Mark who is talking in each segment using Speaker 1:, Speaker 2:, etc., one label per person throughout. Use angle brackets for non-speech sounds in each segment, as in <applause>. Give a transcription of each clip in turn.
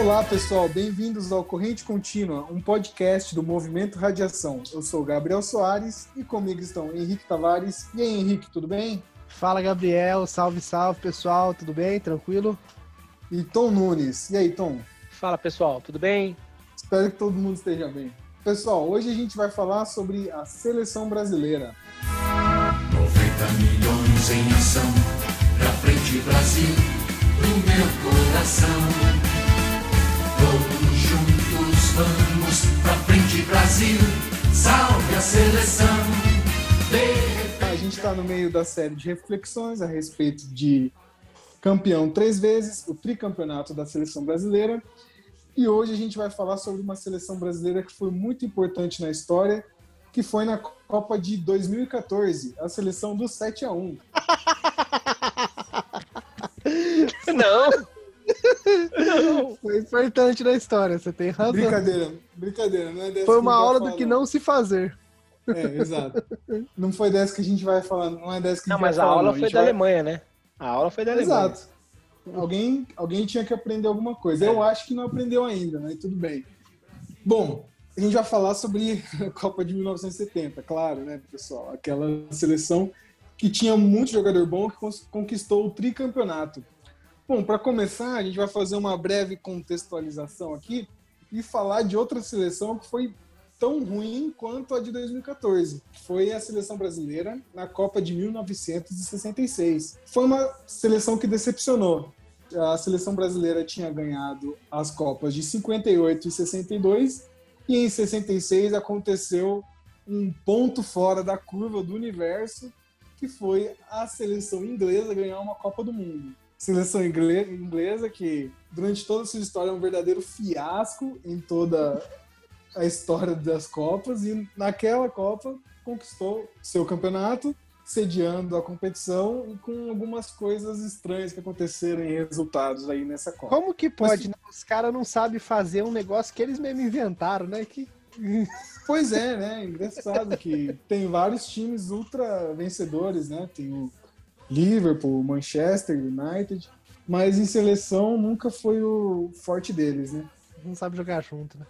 Speaker 1: Olá, pessoal, bem-vindos ao Corrente Contínua, um podcast do Movimento Radiação. Eu sou Gabriel Soares e comigo estão Henrique Tavares. E aí, Henrique, tudo bem?
Speaker 2: Fala, Gabriel. Salve, salve, pessoal. Tudo bem? Tranquilo?
Speaker 1: E Tom Nunes. E aí, Tom?
Speaker 3: Fala, pessoal. Tudo bem?
Speaker 1: Espero que todo mundo esteja bem. Pessoal, hoje a gente vai falar sobre a seleção brasileira.
Speaker 4: 90 milhões em ação, pra frente Brasil, do meu coração. Vamos pra frente Brasil, salve a seleção.
Speaker 1: A gente está no meio da série de reflexões a respeito de campeão três vezes, o tricampeonato da seleção brasileira. E hoje a gente vai falar sobre uma seleção brasileira que foi muito importante na história, que foi na Copa de 2014, a seleção do 7 a 1
Speaker 3: Não!
Speaker 2: Foi importante na história, você tem razão.
Speaker 1: Brincadeira, brincadeira, não é dessa
Speaker 2: Foi
Speaker 1: que
Speaker 2: uma
Speaker 1: a gente
Speaker 2: aula do que
Speaker 1: não.
Speaker 2: se fazer.
Speaker 1: É, exato. Não foi dessa que a gente vai falar, não é dessa que a
Speaker 3: Não,
Speaker 1: gente
Speaker 3: mas
Speaker 1: vai
Speaker 3: a
Speaker 1: falar.
Speaker 3: aula
Speaker 1: não.
Speaker 3: foi
Speaker 1: gente
Speaker 3: da
Speaker 1: vai-
Speaker 3: Alemanha, né? A aula foi da Alemanha.
Speaker 1: Exato. Alguém, alguém tinha que aprender alguma coisa. Eu acho que não aprendeu ainda, mas tudo bem. Bom, a gente vai falar sobre a Copa de 1970, claro, né, pessoal? Aquela seleção que tinha muito jogador bom que conquistou o tricampeonato. Bom, para começar, a gente vai fazer uma breve contextualização aqui e falar de outra seleção que foi tão ruim quanto a de 2014, que foi a seleção brasileira na Copa de 1966. Foi uma seleção que decepcionou. A seleção brasileira tinha ganhado as Copas de 58 e 62 e em 66 aconteceu um ponto fora da curva do universo, que foi a seleção inglesa ganhar uma Copa do Mundo. Seleção ingle- inglesa que durante toda a sua história é um verdadeiro fiasco em toda a história das Copas e naquela Copa conquistou seu campeonato, sediando a competição e com algumas coisas estranhas que aconteceram em resultados aí nessa Copa.
Speaker 2: Como que pode, né? Os caras não sabem fazer um negócio que eles mesmo inventaram, né? Que... <laughs>
Speaker 1: Pois é, né? Engraçado que tem vários times ultra vencedores, né? Tem o Liverpool, Manchester United, mas em seleção nunca foi o forte deles, né?
Speaker 2: Não sabe jogar junto, né?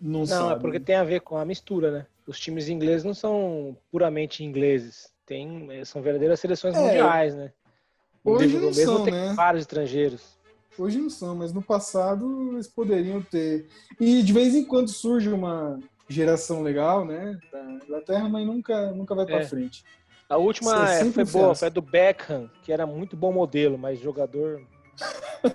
Speaker 1: Não,
Speaker 3: Não,
Speaker 1: sabe.
Speaker 3: é porque tem a ver com a mistura, né? Os times ingleses não são puramente ingleses. Tem, eh, são verdadeiras seleções
Speaker 1: É.
Speaker 3: mundiais, né? O
Speaker 1: Hoje não
Speaker 3: mesmo
Speaker 1: são,
Speaker 3: tem
Speaker 1: né?
Speaker 3: vários estrangeiros.
Speaker 1: Hoje não são, mas no passado eles poderiam ter. E de vez em quando surge uma geração legal, né? Da Inglaterra, mas nunca, nunca vai pra
Speaker 3: É.
Speaker 1: frente.
Speaker 3: A última
Speaker 1: é sempre
Speaker 3: foi boa, foi a do Beckham, que era muito bom modelo, mas jogador. <laughs>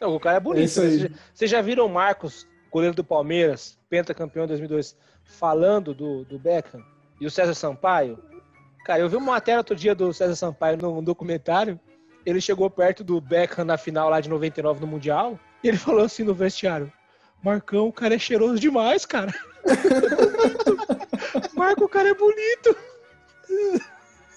Speaker 3: Não, o cara é
Speaker 1: É
Speaker 3: bonito. né? Vocês já- Vocês já viram o Marcos, goleiro do Palmeiras, pentacampeão em 2002, falando do, do Beckham? E o César Sampaio? Cara, eu vi uma matéria outro dia do César Sampaio num documentário. Ele chegou perto do Beckham na final lá de 99 no Mundial. E ele falou assim no vestiário: Marcão, o cara é cheiroso demais, cara. Marco, o cara é bonito.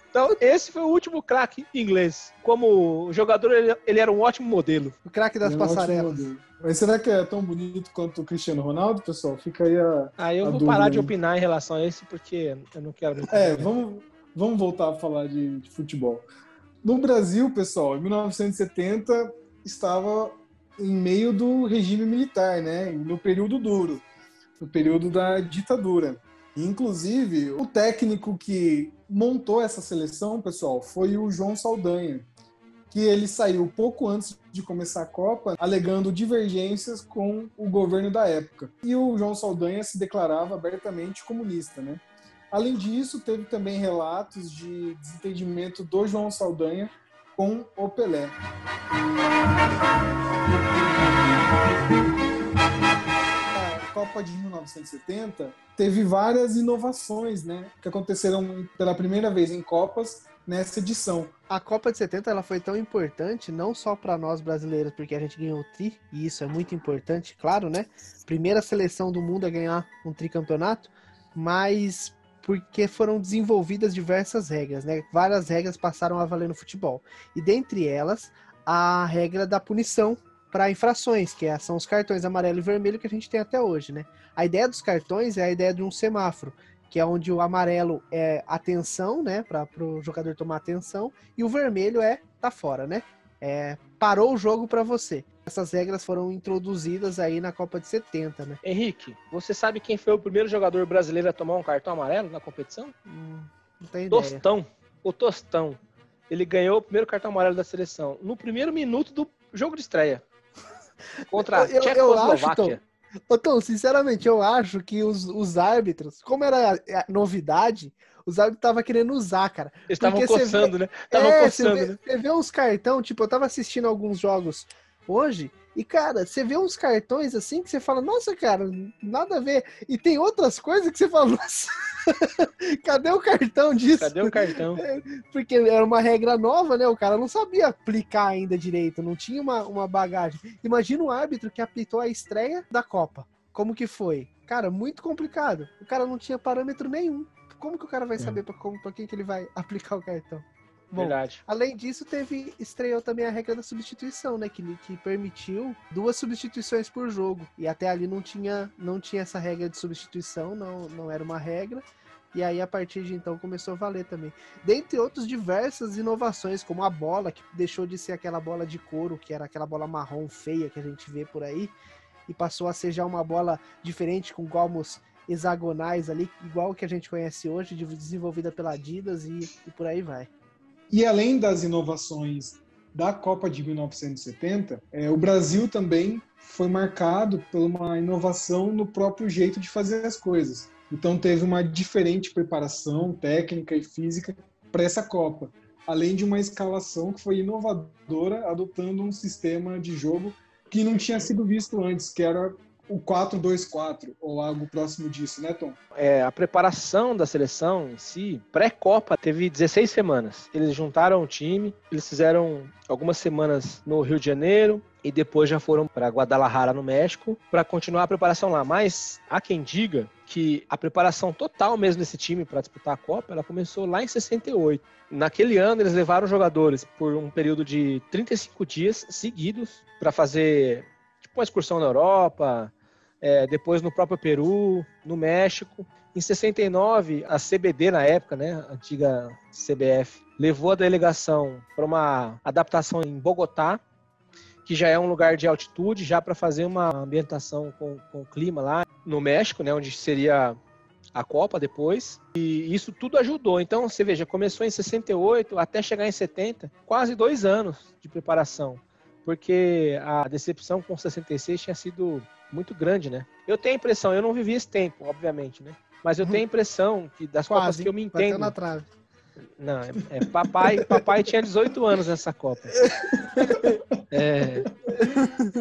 Speaker 3: Então, esse foi o último craque inglês. Como jogador, ele, ele era um ótimo modelo.
Speaker 2: O craque das
Speaker 1: Ele é um
Speaker 2: passarelas.
Speaker 1: Mas será que é tão bonito quanto o Cristiano Ronaldo, pessoal? Fica aí a.
Speaker 3: Aí eu
Speaker 1: A
Speaker 3: vou
Speaker 1: dúvida
Speaker 3: parar de opinar em relação a esse, porque eu não quero.
Speaker 1: É, vamos, vamos voltar a falar de, de futebol. No Brasil, pessoal, em 1970 estava em meio do regime militar, né? No período duro, no período da ditadura. Inclusive, o técnico que montou essa seleção, pessoal, foi o João Saldanha, que ele saiu pouco antes de começar a Copa, alegando divergências com o governo da época. E o João Saldanha se declarava abertamente comunista, né? Além disso, teve também relatos de desentendimento do João Saldanha com o Pelé. Copa de 1970 teve várias inovações, né, que aconteceram pela primeira vez em Copas nessa edição.
Speaker 2: A Copa de 70 ela foi tão importante, não só para nós brasileiros, porque a gente ganhou o tri, e isso é muito importante, claro, né? Primeira seleção do mundo a ganhar um tricampeonato, mas porque foram desenvolvidas diversas regras, né? Várias regras passaram a valer no futebol. E dentre elas, a regra da punição para infrações, que é- são os cartões amarelo e vermelho que a gente tem até hoje, né? A ideia dos cartões é a ideia de um semáforo, que é onde o amarelo é atenção, né, para o jogador tomar atenção, e o vermelho é tá fora, né? é, parou o jogo para você. Essas regras foram introduzidas aí na Copa de 70, né?
Speaker 3: Henrique, você sabe quem foi o primeiro jogador brasileiro a tomar um cartão amarelo na competição?
Speaker 2: Hum, não ideia.
Speaker 3: Tostão. O Tostão. Ele ganhou o primeiro cartão amarelo da seleção no primeiro minuto do jogo de estreia. Contra a Tchecoslováquia.
Speaker 2: acho, Tom, sinceramente, eu acho que os, os árbitros, como era a novidade, os árbitros estavam querendo usar, cara.
Speaker 3: Eles estavam
Speaker 2: você
Speaker 3: coçando, né? Estavam
Speaker 2: É, você
Speaker 3: coçando,
Speaker 2: vê,
Speaker 3: né?
Speaker 2: você vê uns cartão, tipo, eu tava assistindo alguns jogos hoje, e, cara, você vê uns cartões assim que você fala, nossa, cara, nada a ver. E tem outras coisas que você fala, <laughs> nossa, cadê o cartão disso?
Speaker 3: Cadê o cartão? <laughs>
Speaker 2: Porque era uma regra nova, né? O cara não sabia aplicar ainda direito, não tinha uma, uma bagagem. Imagina o árbitro que apitou a estreia da Copa. Como que foi? Cara, muito complicado. O cara não tinha parâmetro nenhum. Como que o cara vai saber pra, como, pra quem que ele vai <laughs> aplicar o cartão? Bom,
Speaker 3: Verdade.
Speaker 2: Além disso, teve estreou também a regra da substituição, né? Que, que permitiu duas substituições por jogo. E até ali não tinha, não tinha essa regra de substituição, não, não era uma regra. E aí, a partir de então, começou a valer também. Dentre outros, diversas inovações, como a bola, que deixou de ser aquela bola de couro, que era aquela bola marrom feia que a gente vê por aí, e passou a ser já uma bola diferente, com gomos hexagonais ali, igual que a gente conhece hoje, de- desenvolvida pela Adidas e, e por aí vai.
Speaker 1: E além das inovações da Copa de 1970, eh, o Brasil também foi marcado por uma inovação no próprio jeito de fazer as coisas. Então teve uma diferente preparação técnica e física para essa Copa, além de uma escalação que foi inovadora, adotando um sistema de jogo que não tinha sido visto antes, que era o 4-2-4 ou algo próximo disso, né, Tom?
Speaker 3: É, a preparação da seleção em si, pré-Copa, teve 16 semanas. Eles juntaram o time, eles fizeram algumas semanas no Rio de Janeiro e depois já foram para Guadalajara, no México, para continuar a preparação lá. Mas há quem diga que a preparação total mesmo desse time para disputar a Copa, ela começou lá em 68. Naquele ano, eles levaram jogadores por um período de 35 dias seguidos para fazer tipo uma excursão na Europa, é, depois no próprio Peru, no México. Em 69, a CBD na época, né, a antiga CBF, levou a delegação para uma adaptação em Bogotá, que já é um lugar de altitude, já para fazer uma ambientação com, com o clima lá no México, né, onde seria a Copa depois. E isso tudo ajudou. Então, você veja, começou em 68 até chegar em 70, quase dois anos de preparação. Porque a decepção com 66 tinha sido muito grande, né? Eu tenho a impressão, eu não vivi esse tempo, obviamente, né? Mas eu tenho a impressão que das Copas
Speaker 2: Quase,
Speaker 3: que eu me entendo.
Speaker 2: na trave.
Speaker 3: Não, é, é papai, papai tinha 18 anos nessa Copa. É,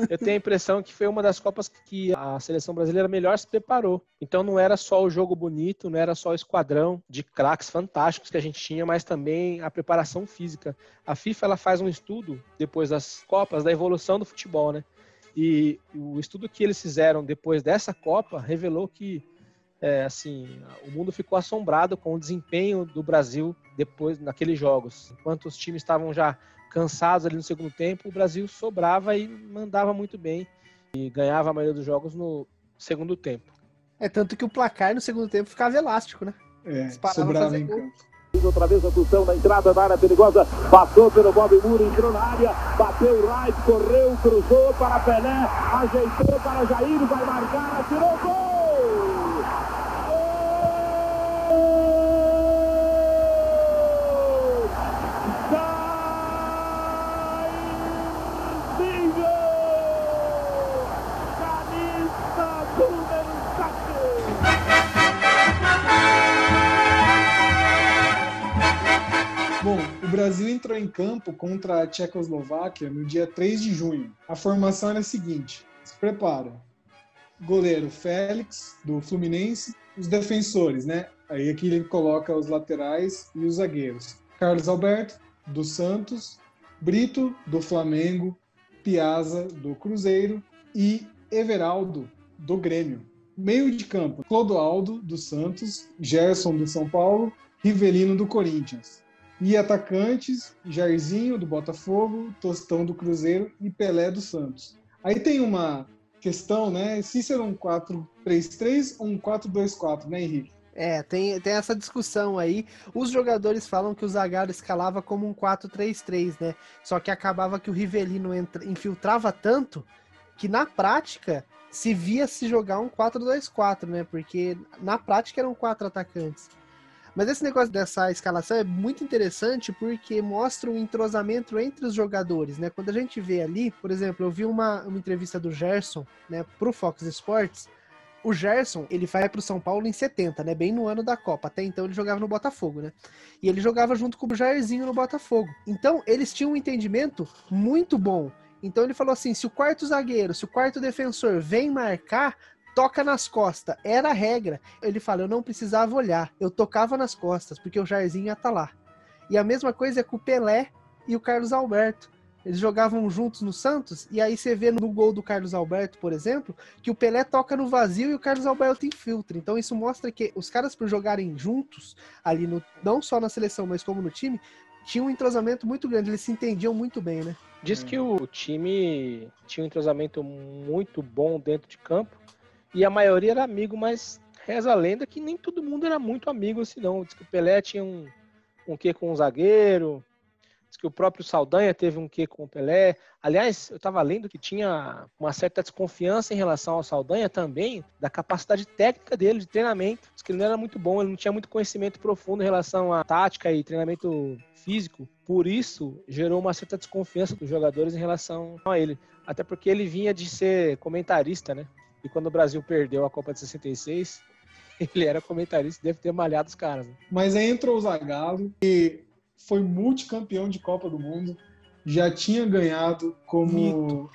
Speaker 3: eu tenho a impressão que foi uma das Copas que a seleção brasileira melhor se preparou. Então não era só o jogo bonito, não era só o esquadrão de craques fantásticos que a gente tinha, mas também a preparação física. A FIFA ela faz um estudo depois das Copas da evolução do futebol, né? E o estudo que eles fizeram depois dessa Copa revelou que é, assim, o mundo ficou assombrado com o desempenho do Brasil depois naqueles jogos. Enquanto os times estavam já cansados ali no segundo tempo, o Brasil sobrava e mandava muito bem e ganhava a maioria dos jogos no segundo tempo.
Speaker 2: É tanto que o placar no segundo tempo ficava elástico, né?
Speaker 1: É, sobrava
Speaker 2: fazer
Speaker 1: em campo.
Speaker 5: Outra vez a função na entrada da área perigosa. Passou pelo Bob Muro, entrou na área. Bateu o right, correu, cruzou para Pelé. Ajeitou para Jair, vai marcar, atirou! Gol!
Speaker 1: Brasil entrou em campo contra a Tchecoslováquia no dia 3 de junho. A formação era a seguinte: se prepara. Goleiro Félix, do Fluminense, os defensores, né? Aí aqui ele coloca os laterais e os zagueiros. Carlos Alberto, do Santos, Brito, do Flamengo, Piazza, do Cruzeiro e Everaldo, do Grêmio. Meio de campo, Clodoaldo, do Santos, Gerson, do São Paulo, Rivelino, do Corinthians. E atacantes, Jairzinho do Botafogo, Tostão do Cruzeiro e Pelé do Santos. Aí tem uma questão, né? Se será um 4-3-3 ou um 4-2-4, né, Henrique?
Speaker 2: É, tem, tem essa discussão aí. Os jogadores falam que o Zagallo escalava como um 4-3-3, né? Só que acabava que o Rivelino entra, infiltrava tanto que na prática se via se jogar um 4-2-4, né? Porque na prática eram quatro atacantes. Mas esse negócio dessa escalação é muito interessante porque mostra o entrosamento entre os jogadores, né? Quando a gente vê ali, por exemplo, eu vi uma, uma entrevista do Gerson, né, pro Fox Sports, o Gerson, ele vai pro São Paulo em 70, né? Bem no ano da Copa. Até então ele jogava no Botafogo, né? E ele jogava junto com o Jairzinho no Botafogo. Então, eles tinham um entendimento muito bom. Então ele falou assim: se o quarto zagueiro, se o quarto defensor vem marcar, toca nas costas. Era a regra. Ele fala: eu não precisava olhar, eu tocava nas costas, porque o Jairzinho ia estar tá lá. E a mesma coisa é com o Pelé e o Carlos Alberto. Eles jogavam juntos no Santos, e aí você vê no gol do Carlos Alberto, por exemplo, que o Pelé toca no vazio e o Carlos Alberto infiltra. Então isso mostra que os caras, por jogarem juntos, ali no, não só na seleção, mas como no time, tinham um entrosamento muito grande, eles se entendiam muito bem, né?
Speaker 3: Diz que o time tinha um entrosamento muito bom dentro de campo, e a maioria era amigo, mas reza a lenda que nem todo mundo era muito amigo assim, não. Diz que o Pelé tinha um, um quê com um zagueiro, Diz que o próprio Saldanha teve um quê com o Pelé. Aliás, eu estava lendo que tinha uma certa desconfiança em relação ao Saldanha também, da capacidade técnica dele de treinamento. Diz que ele não era muito bom, ele não tinha muito conhecimento profundo em relação à tática e treinamento físico. Por isso, gerou uma certa desconfiança dos jogadores em relação a ele. Até porque ele vinha de ser comentarista, né? E quando o Brasil perdeu a Copa de 66, <laughs> ele era comentarista, deve ter malhado os caras. Né?
Speaker 1: Mas aí entrou o Zagallo e foi multicampeão de Copa do Mundo, já tinha ganhado como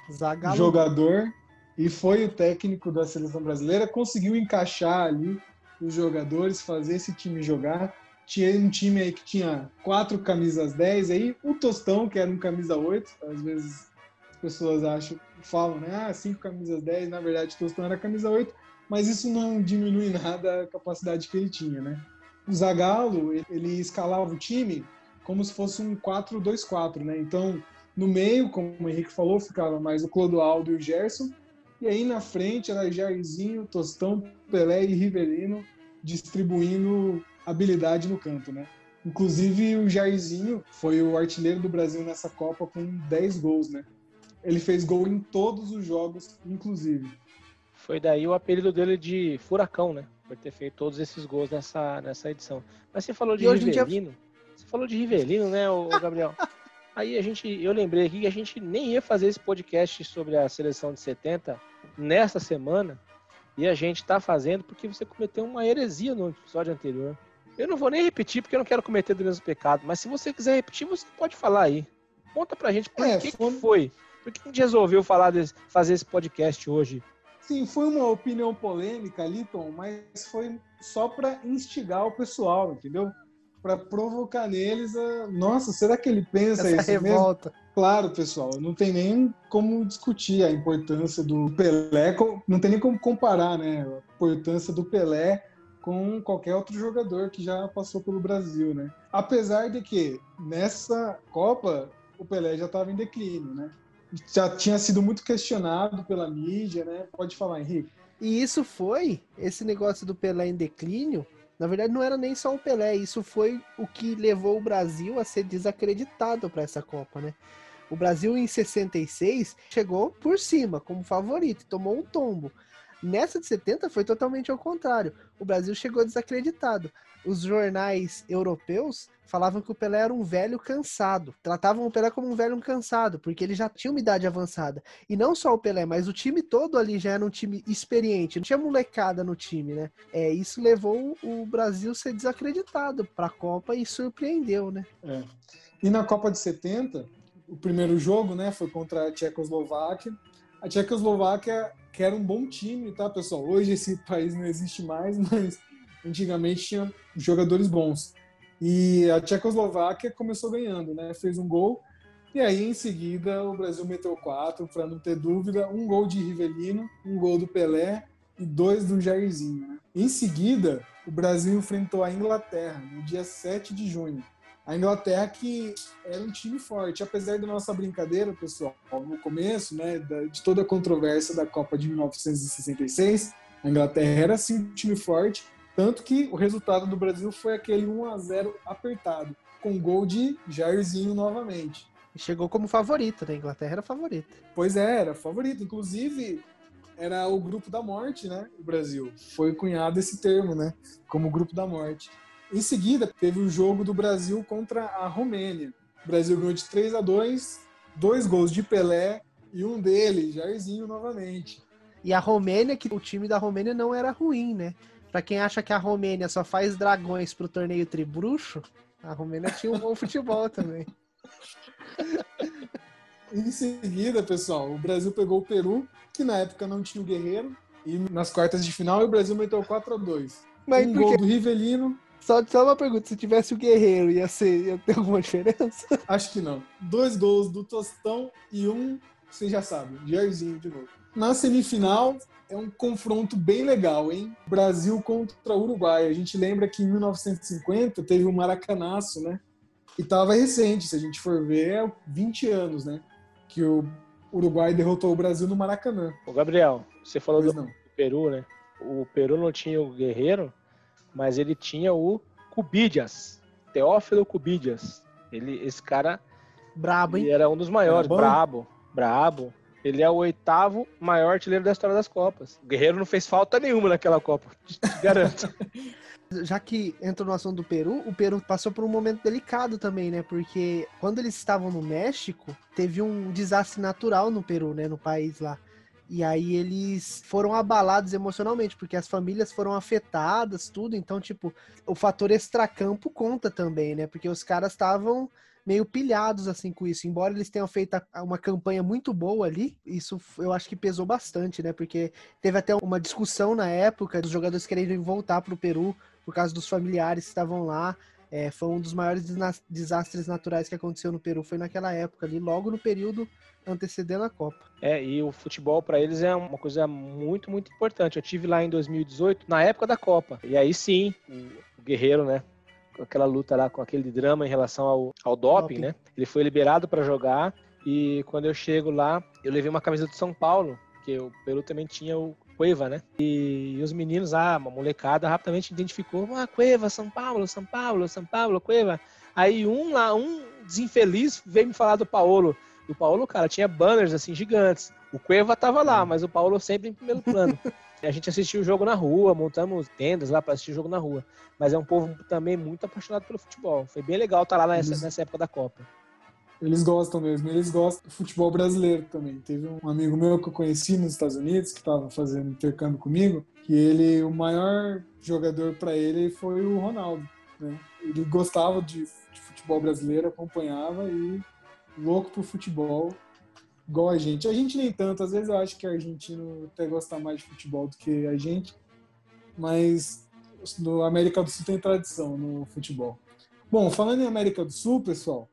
Speaker 1: jogador e foi o técnico da seleção brasileira, conseguiu encaixar ali os jogadores, fazer esse time jogar. Tinha um time aí que tinha quatro camisas 10, aí o Tostão, que era um camisa 8, às vezes as pessoas acham, falam, né? Ah, cinco camisas 10, na verdade Tostão era camisa 8, mas isso não diminui nada a capacidade que ele tinha, né? O Zagallo, ele escalava o time como se fosse um 4-2-4, né? Então, no meio, como o Henrique falou, ficava mais o Clodoaldo e o Gerson, e aí na frente era Jairzinho, Tostão, Pelé e Rivelino distribuindo habilidade no campo, né? Inclusive o Jairzinho foi o artilheiro do Brasil nessa Copa com 10 gols, né? Ele fez gol em todos os jogos, inclusive.
Speaker 3: Foi daí o apelido dele de Furacão, né? Por ter feito todos esses gols nessa, nessa edição. Mas você falou de Rivelino. Dia... Você falou de Rivelino, né, o Gabriel? <laughs> Aí a gente, eu lembrei aqui que a gente nem ia fazer esse podcast sobre a seleção de 70 nessa semana, e a gente tá fazendo porque você cometeu uma heresia no episódio anterior. Eu não vou nem repetir porque eu não quero cometer do mesmo pecado, mas se você quiser repetir, você pode falar aí. Conta pra gente por é, que, foi... que foi. Por que a gente resolveu falar desse, fazer esse podcast hoje?
Speaker 1: Sim, foi uma opinião polêmica ali, Tom, mas foi só para instigar o pessoal, entendeu? para provocar neles a. Nossa, será que ele pensa Essa isso revolta. mesmo? Claro, pessoal, não tem nem como discutir a importância do Pelé, não tem nem como comparar, né? A importância do Pelé com qualquer outro jogador que já passou pelo Brasil, né? Apesar de que nessa Copa o Pelé já estava em declínio, né? Já tinha sido muito questionado pela mídia, né? Pode falar, Henrique.
Speaker 2: E isso foi esse negócio do Pelé em declínio na verdade, não era nem só o Pelé, isso foi o que levou o Brasil a ser desacreditado para essa Copa, né? O Brasil em 66 chegou por cima como favorito, tomou um tombo. Nessa de 70 foi totalmente ao contrário. O Brasil chegou desacreditado. Os jornais europeus falavam que o Pelé era um velho cansado. Tratavam o Pelé como um velho cansado, porque ele já tinha uma idade avançada. E não só o Pelé, mas o time todo ali já era um time experiente. Não tinha molecada no time, né? É, isso levou o Brasil a ser desacreditado para a Copa e surpreendeu, né?
Speaker 1: É. E na Copa de 70, o primeiro jogo, né, foi contra a Tchecoslováquia. A Tchecoslováquia que era um bom time, tá, pessoal? Hoje esse <laughs> país não existe mais, mas antigamente tinha jogadores bons. E a Tchecoslováquia começou ganhando, né? Fez um gol. E aí, em seguida, o Brasil meteu quatro, para não ter dúvida. Um gol de Rivelino, um gol do Pelé e dois do Jairzinho. Né? Em seguida, o Brasil enfrentou a Inglaterra no dia 7 de junho. A Inglaterra que era um time forte, apesar da nossa brincadeira, pessoal, no começo, né, de toda a controvérsia da Copa de 1966, a Inglaterra era sim um time forte, Tanto que o resultado do Brasil foi aquele 1 a 0 apertado, com gol de Jairzinho novamente.
Speaker 2: E chegou como favorito, né? A Inglaterra era favorita.
Speaker 1: Pois é, era favorito. Inclusive, era o grupo da morte, né? O Brasil. Foi cunhado esse termo, né? Como grupo da morte. Em seguida, teve o jogo do Brasil contra a Romênia. O Brasil ganhou de 3 a 2 dois gols de Pelé e um dele, Jairzinho, novamente.
Speaker 2: E a Romênia, que o time da Romênia não era ruim, né? Pra quem acha que a Romênia só faz dragões pro torneio tribruxo, a Romênia tinha um bom futebol também. <laughs>
Speaker 1: Em seguida, pessoal, o Brasil pegou o Peru, que na época não tinha o Guerreiro, e nas quartas de final o Brasil meteu 4 a 2
Speaker 2: Mas
Speaker 1: Um gol do Rivelino,
Speaker 2: Só, só uma pergunta, se tivesse o Guerreiro, ia, ser, ia ter alguma diferença? <laughs>
Speaker 1: acho que não. Dois gols do Tostão e um, você já sabe, Jairzinho de novo. Na semifinal, é um confronto bem legal, hein? Brasil contra Uruguai. A gente lembra que em 1950 teve o Maracanaço, né? E tava recente, se a gente for ver, é 20 anos, né? Que o Uruguai derrotou o Brasil no Maracanã.
Speaker 3: Ô, Gabriel, você falou do
Speaker 1: não.
Speaker 3: Peru, né? O Peru não tinha o Guerreiro, mas ele tinha o Cubidias, Teófilo Cubidias. Ele, esse cara
Speaker 2: Brabo, hein?
Speaker 3: ele era um dos maiores, brabo, brabo. Ele é o oitavo maior artilheiro da história das Copas. O Guerreiro não fez falta nenhuma naquela Copa, te <laughs> garanto.
Speaker 2: Já que entra no assunto do Peru, o Peru passou por um momento delicado também, né? Porque quando eles estavam no México, teve um desastre natural no Peru, né? No país lá. E aí eles foram abalados emocionalmente, porque as famílias foram afetadas, tudo. Então, tipo, o fator extracampo conta também, né? Porque os caras estavam meio pilhados assim com isso. Embora eles tenham feito uma campanha muito boa ali, isso eu acho que pesou bastante, né? Porque teve até uma discussão na época dos jogadores quererem voltar pro Peru por causa dos familiares que estavam lá. É, foi um dos maiores desastres naturais que aconteceu no Peru, foi naquela época ali, logo no período antecedendo a Copa.
Speaker 3: É, e o futebol para eles é uma coisa muito, muito importante. Eu tive lá em 2018, na época da Copa. E aí sim, o Guerreiro, né? Com aquela luta lá, com aquele drama em relação ao, ao doping,
Speaker 2: Doping.
Speaker 3: né? Ele foi liberado para jogar. E quando eu chego lá, eu levei uma camisa do São Paulo, que o Peru também tinha o Cueva, né? E, os meninos, ah, uma molecada rapidamente identificou, ah, Cueva, São Paulo, São Paulo, São Paulo, Cueva. Aí um lá, um desinfeliz veio me falar do Paulo. E o Paulo, cara, tinha banners assim gigantes. O Cueva tava lá, mas o Paulo sempre em primeiro plano. <laughs> E a gente assistiu o jogo na rua, montamos tendas lá para assistir o jogo na rua. Mas é um povo também muito apaixonado pelo futebol. Foi bem legal estar lá nessa,
Speaker 1: Eles-
Speaker 3: nessa época da Copa.
Speaker 1: Eles gostam mesmo, eles gostam do futebol brasileiro também. Teve um amigo meu que eu conheci nos Estados Unidos, que estava fazendo intercâmbio comigo, que ele, o maior jogador para ele foi o Ronaldo. né? Ele gostava de, de futebol brasileiro, acompanhava e louco pro futebol, igual a gente. A gente nem tanto, às vezes eu acho que argentino até gosta mais de futebol do que a gente, mas no América do Sul tem tradição no futebol. Bom, falando em América do Sul, pessoal,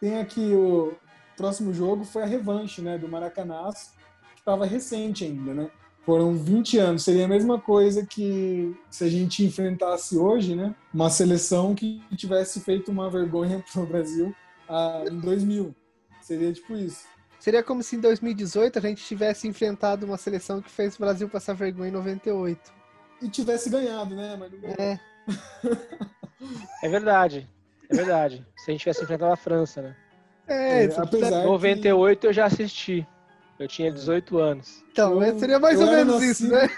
Speaker 1: tem aqui o próximo jogo foi a revanche, né, do Maracanaço, que estava recente ainda, né? Foram 20 anos, seria a mesma coisa que se a gente enfrentasse hoje, né, uma seleção que tivesse feito uma vergonha <laughs> pro Brasil ah, em 2000. Seria tipo isso.
Speaker 2: Seria como se em 2018 a gente tivesse enfrentado uma seleção que fez o Brasil passar vergonha em 98.
Speaker 1: E tivesse ganhado, né, mas.
Speaker 2: É,
Speaker 3: É verdade. É verdade. Se a gente tivesse enfrentado a França, né?
Speaker 2: é,
Speaker 1: É,
Speaker 2: isso-
Speaker 1: apesar que
Speaker 3: 98 eu já assisti. Eu tinha 18 anos.
Speaker 2: então,
Speaker 1: eu-
Speaker 2: seria mais ou menos isso,
Speaker 1: nascido-
Speaker 2: né?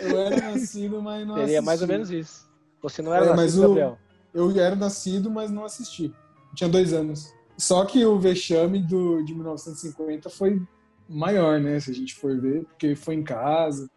Speaker 1: eu era <laughs> nascido, mas não
Speaker 3: Seria mais ou
Speaker 1: assisti.
Speaker 3: menos isso. Você não era
Speaker 1: É, mas
Speaker 3: nascido,
Speaker 1: o-
Speaker 3: Gabriel.
Speaker 1: Eu era nascido, mas não assisti. Tinha dois anos. Só que o vexame do, de 1950 foi maior, né? Se a gente for ver, porque foi em casa.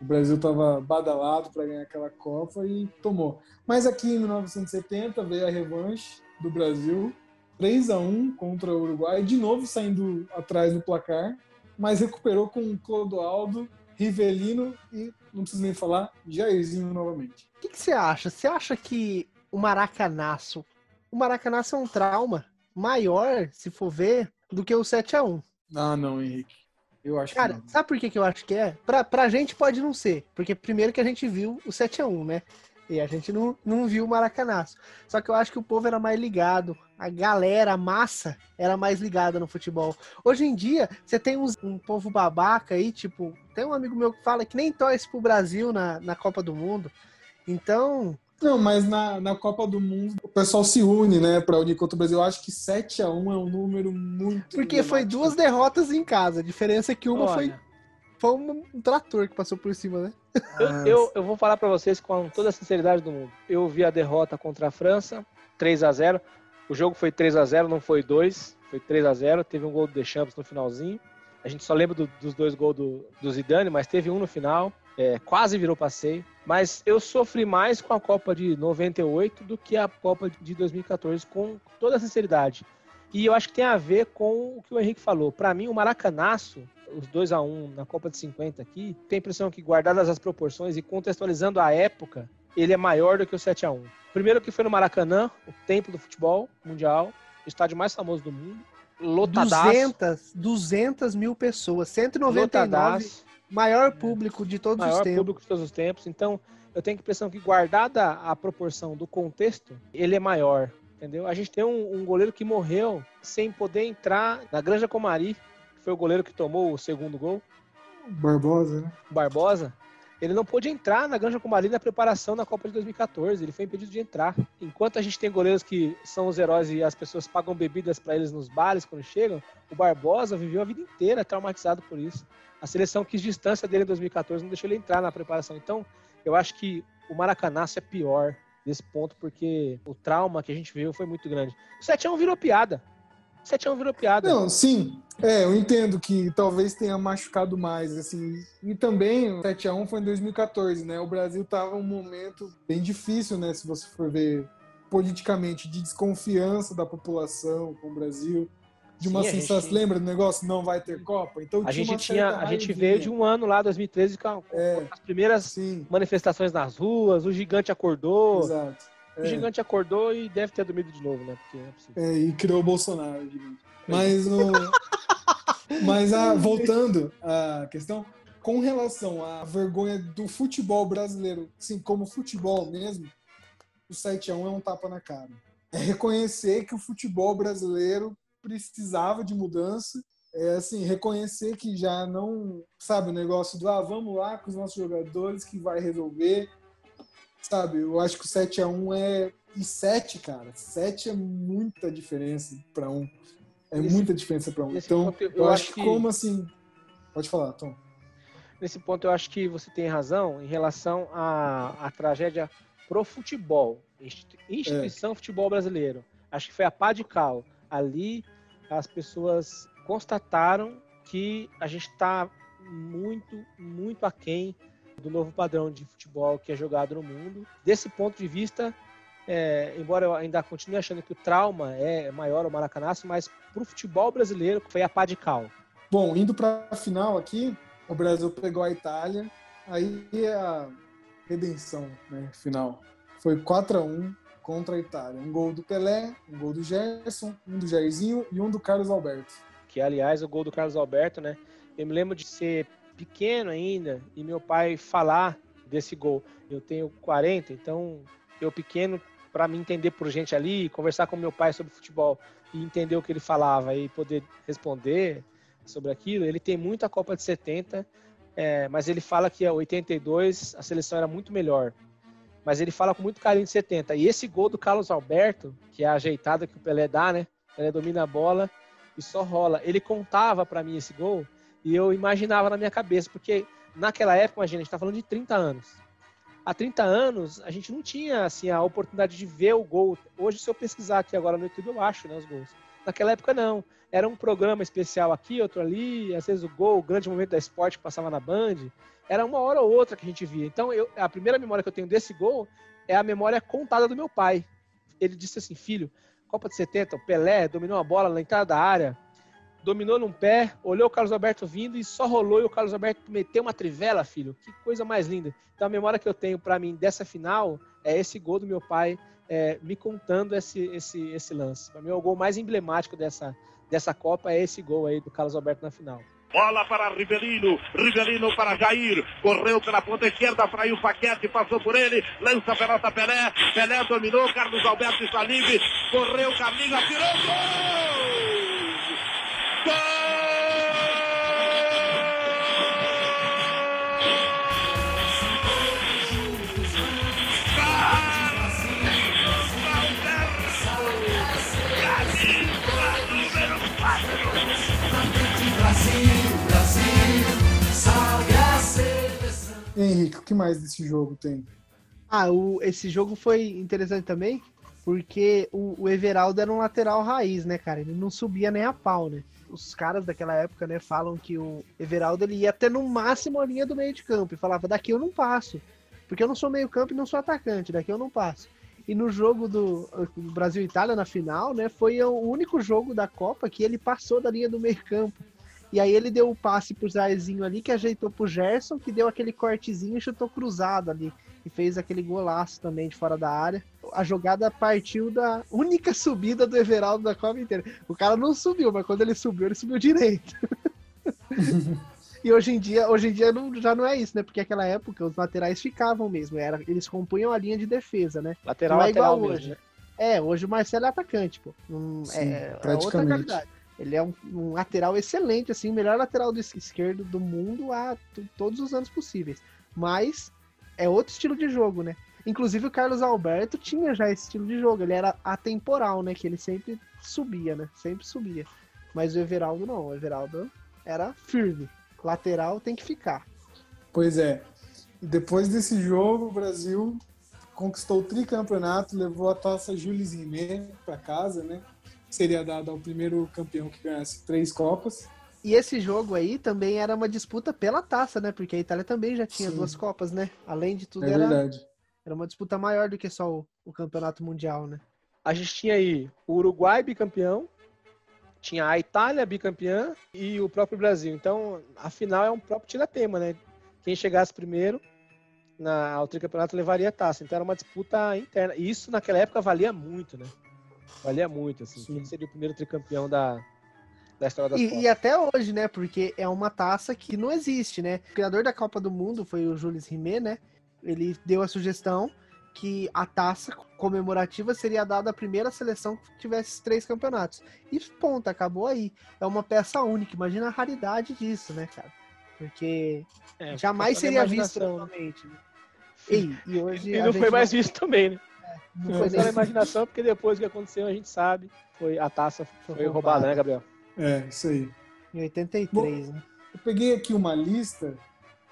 Speaker 1: O Brasil estava badalado para ganhar aquela Copa e tomou. Mas aqui em 1970 veio a revanche do Brasil, 3 a 1 contra o Uruguai, de novo saindo atrás no placar, mas recuperou com Clodoaldo, Rivelino e, não preciso nem falar, Jairzinho novamente.
Speaker 2: O que, que você acha? Você acha que o Maracanaço. O Maracanaço é um trauma maior, se for ver, do que o 7x1.
Speaker 1: Ah, não, Henrique. Eu acho
Speaker 2: Cara,
Speaker 1: que
Speaker 2: sabe por que, que eu acho que é? Pra, pra gente pode não ser. Porque primeiro que a gente viu o 7x1, né? E a gente não, não viu o Maracanaço. Só que eu acho que o povo era mais ligado. A galera, a massa, era mais ligada no futebol. Hoje em dia, você tem uns- um povo babaca aí, tipo, tem um amigo meu que fala que nem torce pro Brasil na, na Copa do Mundo. Então,
Speaker 1: Não, mas na, na Copa do Mundo o pessoal se une, né, pra unir contra o Brasil. Eu acho que 7 a 1 é um número muito.
Speaker 2: porque foi duas derrotas em casa. A diferença é que uma foi,
Speaker 3: Olha,
Speaker 2: foi um trator que passou por cima, né?
Speaker 3: eu,
Speaker 1: Ah,
Speaker 3: eu, eu vou falar pra vocês com toda a sinceridade do mundo. Eu vi a derrota contra a França, 3 a 0 O jogo foi 3 a 0 não foi 2, foi 3 a 0 Teve um gol do Deschamps no finalzinho. A gente só lembra do- dos dois gols do, do Zidane, mas teve um no final. É, quase virou passeio. Mas eu sofri mais com a Copa de 98 do que a Copa de 2014, com toda a sinceridade. E eu acho que tem a ver com o que o Henrique falou. Para mim, o Maracanaço, os 2 a 1 na Copa de 50 aqui, tem a impressão que, guardadas as proporções e contextualizando a época, ele é maior do que o 7 a 1 Primeiro que foi no Maracanã, o templo do futebol mundial, o estádio mais famoso do mundo. Lotadaço.
Speaker 2: 200, 200 mil pessoas, 199,
Speaker 3: lotadaço.
Speaker 2: Maior público de todos os
Speaker 3: maior
Speaker 2: tempos.
Speaker 3: público de todos os tempos. Então, eu tenho a impressão que, guardada a proporção do contexto, ele é maior. Entendeu? A gente tem um, um goleiro que morreu sem poder entrar na Granja Comari, que foi o goleiro que tomou o segundo gol,
Speaker 1: Barbosa, né?
Speaker 3: o Barbosa. Ele não pôde entrar na Granja Comari na preparação da Copa de 2014. Ele foi impedido de entrar. Enquanto a gente tem goleiros que são os heróis e as pessoas pagam bebidas para eles nos bares quando chegam, o Barbosa viveu a vida inteira traumatizado por isso. A seleção quis distância dele em 2014, não deixou ele entrar na preparação. Então, eu acho que o Maracanaço é pior nesse ponto, porque o trauma que a gente viu foi muito grande. O 7x1 virou piada. O 7x1 virou piada.
Speaker 1: Não, sim. É, eu entendo que talvez tenha machucado mais, assim. E também o 7x1 foi em 2014, né? O Brasil tava um momento bem difícil, né? Se você for ver politicamente, de desconfiança da população com o Brasil. De uma
Speaker 3: Sim,
Speaker 1: sensação.
Speaker 3: gente-
Speaker 1: Lembra do negócio? Não vai ter Copa? Então
Speaker 3: a gente tinha, a gente veio de um ano lá, 2013, com,
Speaker 1: É.
Speaker 3: as primeiras
Speaker 1: Sim,
Speaker 3: manifestações nas ruas, o gigante acordou.
Speaker 1: exato.
Speaker 3: O
Speaker 1: É.
Speaker 3: gigante acordou e deve ter dormido de novo, né? Porque é.
Speaker 1: É, e criou o Bolsonaro, gigante. Mas o. <laughs> Mas a, voltando à questão, com relação à vergonha do futebol brasileiro, assim, como futebol mesmo, o 7x1 é um tapa na cara. É reconhecer que o futebol brasileiro precisava de mudança. É assim, reconhecer que já não, sabe, o negócio do ah, vamos lá com os nossos jogadores que vai resolver. Sabe, eu acho que o 7x1 é. E 7, cara, 7 é muita diferença para um. É
Speaker 3: Nesse-
Speaker 1: muita diferença para um. Então,
Speaker 3: eu
Speaker 1: eu, acho que como assim. Pode falar, Tom.
Speaker 3: Nesse ponto, eu acho que você tem razão em relação à, à tragédia pro futebol, institu- instituição futebol brasileiro. Acho que foi a pá de cal. Ali, as pessoas constataram que a gente está muito, muito aquém do novo padrão de futebol que é jogado no mundo. Desse ponto de vista, é, embora eu ainda continue achando que o trauma é maior o Maracanaço, mas para o futebol brasileiro foi a pá de cal.
Speaker 1: Bom, indo para a final aqui, o Brasil pegou a Itália, aí é a redenção, né, final. Foi 4 a 1 contra a Itália. Um gol do Pelé, um gol do Gerson, um do Jairzinho e um do Carlos Alberto.
Speaker 3: que aliás o gol do Carlos Alberto, né? Eu me lembro de ser pequeno ainda e meu pai falar desse gol. Eu tenho 40, então eu pequeno para me entender por gente ali, conversar com meu pai sobre futebol e entender o que ele falava e poder responder sobre aquilo. Ele tem muita Copa de 70, é, mas ele fala que a 82 a seleção era muito melhor. Mas ele fala com muito carinho de 70. E esse gol do Carlos Alberto, que é a ajeitada que o Pelé dá, né? O Pelé domina a bola e só rola. Ele contava para mim esse gol e eu imaginava na minha cabeça, porque naquela época, imagina, a gente tá falando de 30 anos. Há 30 anos, a gente não tinha assim a oportunidade de ver o gol. Hoje, se eu pesquisar aqui agora no YouTube, eu acho né, os gols. Naquela época, não. Era um programa especial aqui, outro ali, às vezes o gol, o grande momento da esporte que passava na Band. Era uma hora ou outra que a gente via. Então, eu, a primeira memória que eu tenho desse gol é a memória contada do meu pai. Ele disse assim, filho, Copa de 70, o Pelé dominou a bola na entrada da área, dominou num pé, olhou o Carlos Alberto vindo e só rolou e o Carlos Alberto meteu uma trivela, filho. Que coisa mais linda. Então a memória que eu tenho para mim dessa final é esse gol do meu pai é, me contando esse, esse, esse lance. Para mim é o gol mais emblemático dessa, dessa Copa é esse gol aí do Carlos Alberto na final.
Speaker 5: Bola para Rivelino, Rivelino para Jair, correu pela ponta esquerda, fraiu o Paquete, passou por ele, lança a pelota Pelé, Pelé dominou, Carlos Alberto está livre, correu, Carlinhos, atirou, gol! Gol!
Speaker 1: O que mais desse jogo tem?
Speaker 2: Ah, o, esse jogo foi interessante também, porque o, o Everaldo era um lateral raiz, né, cara? Ele não subia nem a pau, né? Os caras daquela época, né, falam que o Everaldo ele ia até no máximo a linha do meio de campo e falava: daqui eu não passo, porque eu não sou meio campo e não sou atacante, daqui eu não passo. E no jogo do, do Brasil Itália na final, né, foi o único jogo da Copa que ele passou da linha do meio campo. E aí ele deu o passe pro Zairzinho ali, que ajeitou pro Gerson, que deu aquele cortezinho e chutou cruzado ali. E fez aquele golaço também de fora da área. A jogada partiu da única subida do Everaldo da Copa inteira. O cara não subiu, mas quando ele subiu, ele subiu direito. <laughs> e hoje em dia, hoje em dia não, já não é isso, né? Porque naquela época os laterais ficavam mesmo. Era, eles compunham a linha de defesa, né?
Speaker 3: Lateral,
Speaker 2: não é
Speaker 3: lateral
Speaker 2: igual
Speaker 3: mesmo,
Speaker 2: hoje.
Speaker 3: né?
Speaker 2: É, hoje o Marcelo é atacante, pô. Hum,
Speaker 1: Sim,
Speaker 2: é, é outra
Speaker 1: praticamente.
Speaker 2: qualidade. Ele é um, um lateral excelente, assim, o melhor lateral do es- esquerdo do mundo há todos os anos possíveis. Mas é outro estilo de jogo, né? Inclusive o Carlos Alberto tinha já esse estilo de jogo. Ele era atemporal, né? Que ele sempre subia, né? Sempre subia. Mas o Everaldo não. O Everaldo era firme. Lateral tem que ficar.
Speaker 1: Pois é. Depois desse jogo, o Brasil conquistou o tricampeonato, levou a taça Jules Rimet para casa, né? Seria dada ao primeiro campeão que ganhasse três Copas.
Speaker 2: E esse jogo aí também era uma disputa pela taça, né? Porque a Itália também já tinha
Speaker 1: Sim.
Speaker 2: duas Copas, né? Além de tudo,
Speaker 1: É
Speaker 2: era,
Speaker 1: verdade.
Speaker 2: era uma disputa maior do que só o, o campeonato mundial, né?
Speaker 3: A gente tinha aí o Uruguai bicampeão, tinha a Itália bicampeã e o próprio Brasil. Então, a final é um próprio tiratema, né? Quem chegasse primeiro na, ao tricampeonato levaria a taça. Então era uma disputa interna. E isso naquela época valia muito, né? Valia muito, assim.
Speaker 1: Sim.
Speaker 3: Quem seria o primeiro tricampeão da, da história das
Speaker 2: E, e até hoje, né? Porque é uma taça que não existe, né? O criador da Copa do Mundo foi o Jules Rimet, né? Ele deu a sugestão que a taça comemorativa seria dada à primeira seleção que tivesse três campeonatos. E ponto, acabou aí. É uma peça única. Imagina a raridade disso, né, cara? Porque
Speaker 3: É,
Speaker 2: jamais seria visto
Speaker 3: imaginação, né?
Speaker 2: novamente. Né? E hoje
Speaker 3: E não foi mais visto também, né?
Speaker 2: Não
Speaker 3: Foi
Speaker 2: foi
Speaker 3: só na imaginação, porque depois que aconteceu, a gente sabe, foi a taça
Speaker 2: Foi
Speaker 3: foi,
Speaker 2: roubada.
Speaker 3: roubada, né, Gabriel?
Speaker 1: É, isso aí.
Speaker 2: em 83, né?
Speaker 1: Eu peguei aqui uma lista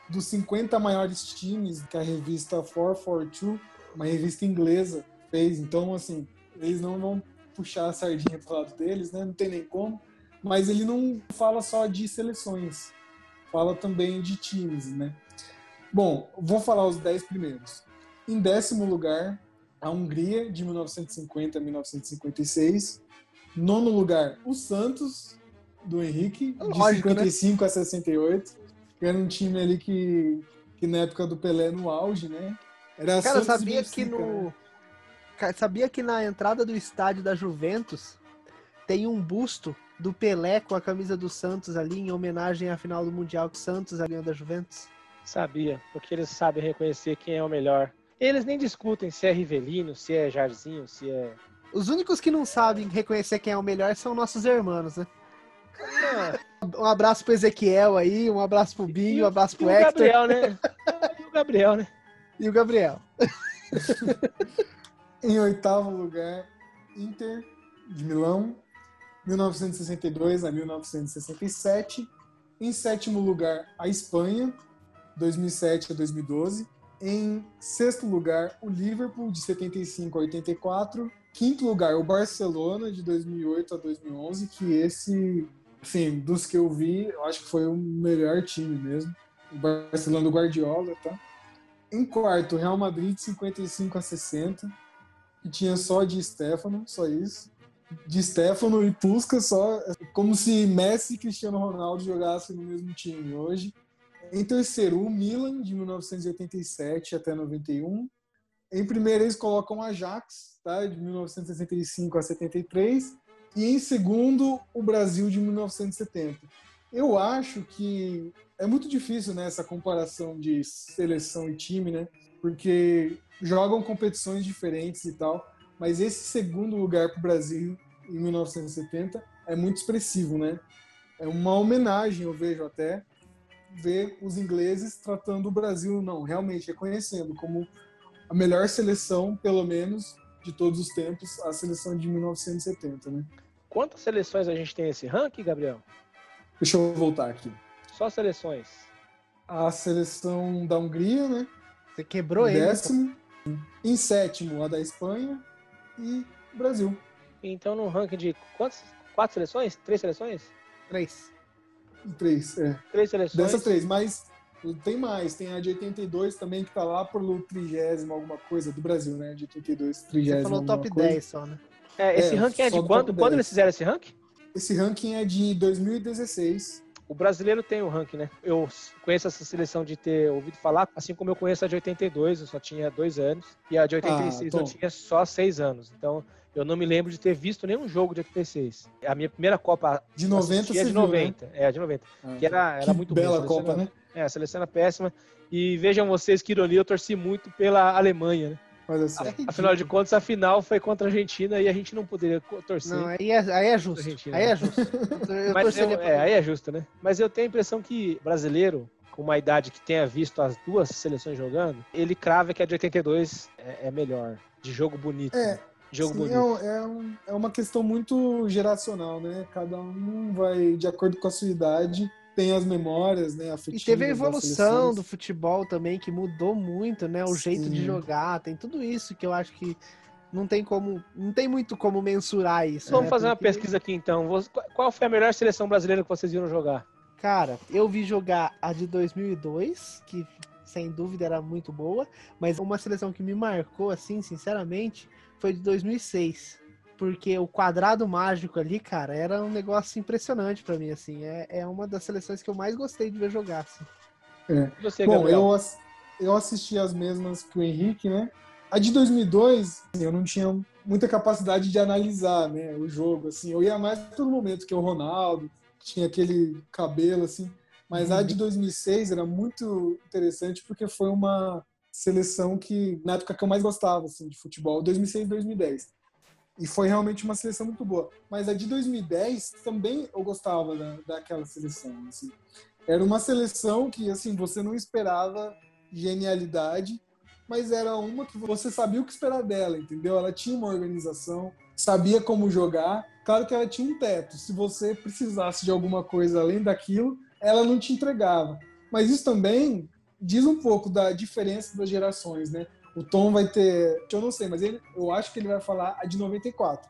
Speaker 1: dos 50 maiores times que a revista 442, uma revista inglesa, fez. Então, assim, eles não vão puxar a sardinha pro lado deles, né? Não tem nem como. Mas ele não fala só de seleções, fala também de times, né? Bom, vou falar os 10 primeiros. Em décimo lugar, a Hungria, de 1950 a 1956. Nono lugar, o Santos, do Henrique, de
Speaker 2: Lógico, né?
Speaker 1: 55 a 68. Que era um time ali que, que na época do Pelé no auge, né? Era
Speaker 2: Cara,
Speaker 1: Santos e
Speaker 2: sabia que no.
Speaker 1: né?
Speaker 2: Ca- Sabia que na entrada do estádio da Juventus tem um busto do Pelé com a camisa do Santos ali, em homenagem à final do Mundial que o Santos ganhou da Juventus?
Speaker 3: Sabia, porque eles sabem reconhecer quem é o melhor. Eles nem discutem se é Rivelino, se é Jarzinho, se é.
Speaker 2: Os únicos que não sabem reconhecer quem é o melhor são nossos irmãos, né? Um abraço pro Ezequiel aí, um abraço pro Binho, um abraço
Speaker 3: E
Speaker 2: pro
Speaker 3: o
Speaker 2: Hector
Speaker 3: Gabriel, né? E o Gabriel, né?
Speaker 2: e o Gabriel. <laughs>
Speaker 1: Em oitavo lugar, Inter de Milão, 1962 a 1967. Em sétimo lugar, a Espanha, 2007 a 2012. Em sexto lugar, o Liverpool, de 75 a 84. Quinto lugar, o Barcelona, de 2008 a 2011, que esse, assim, dos que eu vi, eu acho que foi o melhor time mesmo. O Barcelona do Guardiola, tá? Em quarto, Real Madrid, de 55 a 60 que tinha só de Stefano, só isso. De Stefano e Puskas só, como se Messi e Cristiano Ronaldo jogassem no mesmo time hoje. Em terceiro, o Milan, de 1987 até 91. Em primeiro, eles colocam o Ajax, tá? de 1965 a 73. E em segundo, o Brasil, de 1970. Eu acho que é muito difícil né, essa comparação de seleção e time, né? Porque jogam competições diferentes e tal, mas esse segundo lugar para o Brasil em 1970 é muito expressivo, né? É uma homenagem, eu vejo até, ver os ingleses tratando o Brasil, não, realmente reconhecendo como a melhor seleção, pelo menos, de todos os tempos, a seleção de 1970, né?
Speaker 3: Quantas seleções a gente tem nesse ranking, Gabriel?
Speaker 1: Deixa eu voltar aqui.
Speaker 3: Só seleções.
Speaker 1: a seleção da Hungria, né?
Speaker 2: Você quebrou
Speaker 1: em
Speaker 2: ele.
Speaker 1: décimo. Em sétimo, a da Espanha e o Brasil.
Speaker 3: Então, no ranking de quantas? Quatro seleções? Três seleções?
Speaker 2: Três.
Speaker 1: Três, é.
Speaker 3: Três seleções.
Speaker 1: Dessas três, mas tem mais. Tem a de 82 também, que tá lá pelo trigésimo alguma coisa do Brasil, né? De 82,
Speaker 2: Você
Speaker 1: trigésimo
Speaker 2: falou
Speaker 1: alguma
Speaker 2: top
Speaker 1: coisa.
Speaker 2: 10 só, né?
Speaker 3: É, esse
Speaker 1: É,
Speaker 3: ranking é de
Speaker 1: do
Speaker 3: quando? Quando
Speaker 1: 10.
Speaker 3: eles fizeram esse ranking?
Speaker 1: Esse ranking é de 2016.
Speaker 3: O brasileiro tem o ranking, né? Eu conheço essa seleção de ter ouvido falar, assim como eu conheço a de 82, eu só tinha dois anos, e a de 86 eu
Speaker 1: Tom.
Speaker 3: tinha só seis anos. Então, eu não me lembro de ter visto nenhum jogo de 86. A minha primeira Copa
Speaker 1: De 90
Speaker 3: assisti é de
Speaker 1: viu,
Speaker 3: 90. É, de 90.
Speaker 1: né?
Speaker 3: Que era, era
Speaker 1: Que
Speaker 3: muito
Speaker 1: bela
Speaker 3: ruim,
Speaker 1: Copa, né?
Speaker 3: É, a seleção era péssima. E vejam vocês que ironia, eu torci muito pela Alemanha, né?
Speaker 1: Só.
Speaker 3: Afinal de contas, a final foi contra a Argentina e a gente não poderia torcer.
Speaker 2: Não, aí é, aí é justo.
Speaker 3: Argentina.
Speaker 2: Aí é justo. <laughs> Eu,
Speaker 3: Mas eu, é, aí é justo, né? Mas eu tenho a impressão que brasileiro, com uma idade que tenha visto as duas seleções jogando, ele crava que a de 82 é, é melhor. De jogo bonito.
Speaker 1: É,
Speaker 3: né? Jogo
Speaker 1: Sim,
Speaker 3: bonito.
Speaker 1: é, é um- é uma questão muito geracional, né? Cada um vai, de acordo com a sua idade, tem as memórias, né?
Speaker 2: E teve a evolução do futebol também, que mudou muito, né? O jeito de
Speaker 1: Sim.
Speaker 2: jogar, tem tudo isso que eu acho que não tem como. Não tem muito como mensurar isso.
Speaker 3: Vamos
Speaker 2: né?
Speaker 3: fazer uma
Speaker 2: Porque,
Speaker 3: pesquisa aqui então. Qual foi a melhor seleção brasileira que vocês viram jogar?
Speaker 2: Cara, eu vi jogar a de 2002, que sem dúvida era muito boa, mas uma seleção que me marcou, assim, sinceramente, foi de 2006. Porque o quadrado mágico ali, cara, era um negócio impressionante pra mim, assim. É, é uma das seleções que eu mais gostei de ver jogar, assim.
Speaker 3: E Você,
Speaker 1: Bom, eu, eu assisti as mesmas que o Henrique, né? A de 2002, assim, eu não tinha muita capacidade de analisar, né, o jogo, assim. Eu ia mais todo momento, que é o Ronaldo, tinha aquele cabelo, assim. Mas a de 2006 era muito interessante porque foi uma seleção que, na época que eu mais gostava, assim, de futebol, 2006 2010. E foi realmente uma seleção muito boa. Mas a de 2010 também eu gostava da, daquela seleção, assim. Era uma seleção que, assim, você não esperava genialidade, mas era uma que você sabia o que esperar dela, entendeu? Ela tinha uma organização, sabia como jogar. Claro que ela tinha um teto. Se você precisasse de alguma coisa além daquilo, ela não te entregava. Mas isso também diz um pouco da diferença das gerações, né? O Tom vai ter, eu não sei, mas ele, eu acho que ele vai falar a de 94,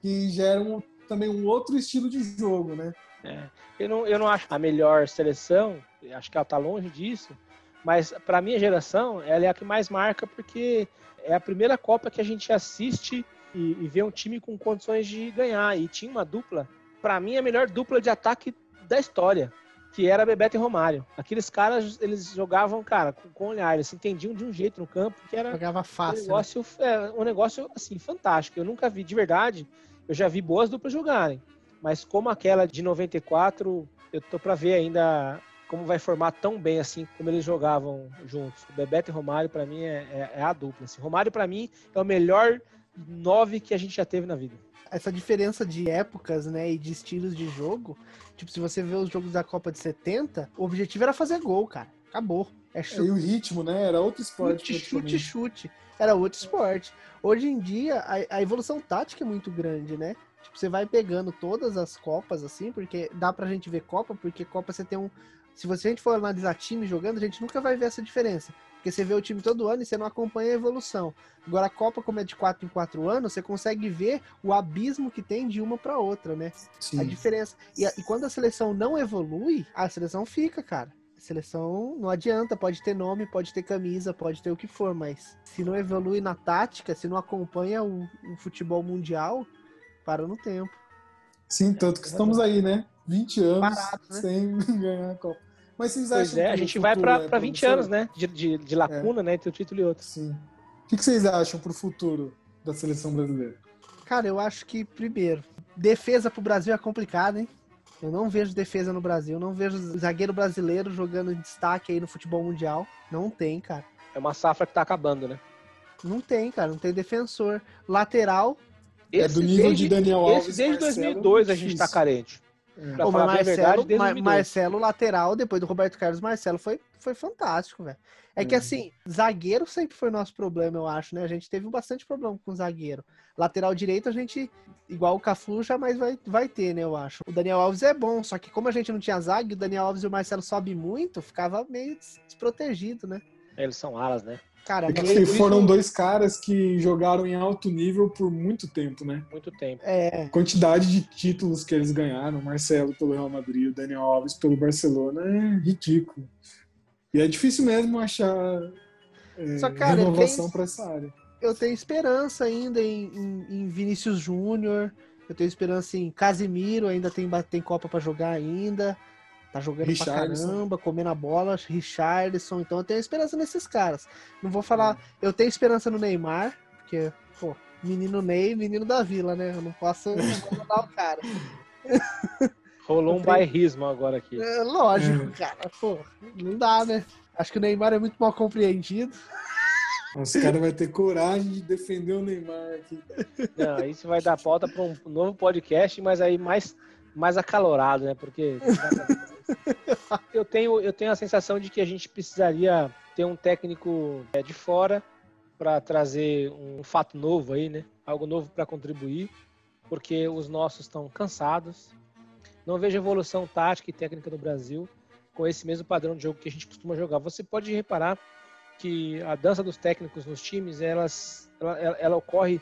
Speaker 1: que já era um, também um outro estilo de jogo, né?
Speaker 3: É, eu, não, eu não acho a melhor seleção, acho que ela tá longe disso, mas para minha geração, ela é a que mais marca porque é a primeira Copa que a gente assiste e, e vê um time com condições de ganhar. E tinha uma dupla, para mim, a melhor dupla de ataque da história, que era Bebeto e Romário. Aqueles caras, eles jogavam, cara, com, com olhar, eles se entendiam de um jeito no campo que era
Speaker 2: Jogava
Speaker 3: um
Speaker 2: fácil. né?
Speaker 3: negócio, é, um negócio assim, fantástico. Eu nunca vi, de verdade, eu já vi boas duplas jogarem. Mas como aquela de 94, eu tô pra ver ainda como vai formar tão bem assim como eles jogavam juntos. O Bebeto e Romário, pra mim, é, é- é a dupla. Assim. Romário, pra mim, é o melhor nove que a gente já teve na vida.
Speaker 2: essa diferença de épocas, né, e de estilos de jogo, tipo, se você vê os jogos da Copa de 70, o objetivo era fazer gol, cara. Acabou. É
Speaker 1: E
Speaker 2: chute,
Speaker 1: o ritmo, né? Era outro esporte.
Speaker 2: chute, chute, chute. Era outro esporte. Hoje em dia, a, a evolução tática é muito grande, né? Tipo, você vai pegando todas as Copas, assim, porque dá pra gente ver Copa, porque Copa você tem um. Se você, a gente for analisar time jogando, a gente nunca vai ver essa diferença. Porque você vê o time todo ano e você não acompanha a evolução. Agora, a Copa, como é de 4 em 4 anos, você consegue ver o abismo que tem de uma para outra, né? A
Speaker 1: Sim.
Speaker 2: diferença. E, a- e quando a seleção não evolui, a seleção fica, cara. A seleção não adianta, pode ter nome, pode ter camisa, pode ter o que for, mas se não evolui na tática, se não acompanha o, o futebol mundial, para no tempo.
Speaker 1: Sim, tanto que estamos aí, né? 20 anos
Speaker 2: Parados, né?
Speaker 1: sem <laughs> ganhar a Copa. Mas vocês
Speaker 3: Pois
Speaker 1: acham
Speaker 3: é, a
Speaker 1: que o
Speaker 3: gente vai pra
Speaker 1: é
Speaker 3: pra 20
Speaker 1: promissor?
Speaker 3: anos, né? De, de, de lacuna, né? Entre um título e outro.
Speaker 1: Sim. O que vocês acham pro futuro da seleção brasileira?
Speaker 2: Cara, eu acho que, primeiro, defesa pro Brasil é complicado, hein? Eu não vejo defesa no Brasil, não vejo zagueiro brasileiro jogando em destaque aí no futebol mundial. Não tem, cara.
Speaker 3: É uma safra que tá acabando, né?
Speaker 2: Não tem, cara. Não tem defensor. Lateral,
Speaker 1: É do nível de Daniel
Speaker 3: esse
Speaker 1: Alves,
Speaker 3: desde
Speaker 1: Marcelo,
Speaker 3: 2002 a gente tá carente. Pra
Speaker 2: Ô,
Speaker 3: falar verdade,
Speaker 2: Marcelo,
Speaker 3: desde
Speaker 2: Mar-
Speaker 3: 2002.
Speaker 2: Marcelo, lateral, depois do Roberto Carlos, Marcelo foi, foi fantástico, velho. É que
Speaker 1: É.
Speaker 2: assim, zagueiro sempre foi nosso problema, eu acho, né? A gente teve bastante problema com zagueiro. Lateral direito, a gente, igual o Cafu, jamais vai, vai ter, né? Eu acho. O Daniel Alves é bom, só que como a gente não tinha zague, o Daniel Alves e o Marcelo sobe muito, ficava meio des- desprotegido, né?
Speaker 3: Eles são alas, né?
Speaker 2: Cara,
Speaker 1: É que
Speaker 2: meio-
Speaker 1: foram dois caras que jogaram em alto nível por muito tempo, né?
Speaker 3: Muito tempo.
Speaker 2: é,
Speaker 1: A quantidade de títulos que eles ganharam, Marcelo pelo Real Madrid, o Daniel Alves pelo Barcelona, é ridículo. E é difícil mesmo achar é,
Speaker 2: Só, cara,
Speaker 1: renovação
Speaker 2: quem-
Speaker 1: para essa área.
Speaker 2: eu tenho esperança ainda em, em- em Vinícius Júnior. Eu tenho esperança em Casimiro, ainda tem, tem Copa pra jogar ainda. Tá jogando pra
Speaker 1: Richarlison.
Speaker 2: caramba, comendo a bola. Richardson. Então eu tenho esperança nesses caras. Não vou falar. Eu tenho esperança no Neymar, porque, pô, menino Ney, menino da vila, né? Eu não posso <laughs> abandonar o cara. <laughs>
Speaker 3: Rolou um bairrismo agora aqui.
Speaker 2: É, lógico, cara. Pô, não dá, né? Acho que o Neymar é muito mal compreendido.
Speaker 1: Os caras vão ter coragem de defender o Neymar aqui. <laughs>
Speaker 3: Não, isso vai dar pauta para um novo podcast, mas aí mais, mais acalorado, né? Porque <laughs> eu tenho, eu tenho a sensação de que a gente precisaria ter um técnico é, de fora para trazer um fato novo aí, né? Algo novo para contribuir, porque os nossos estão cansados. Não vejo evolução tática e técnica no Brasil com esse mesmo padrão de jogo que a gente costuma jogar. Você pode reparar que a dança dos técnicos nos times, elas, ela, ela- ela ocorre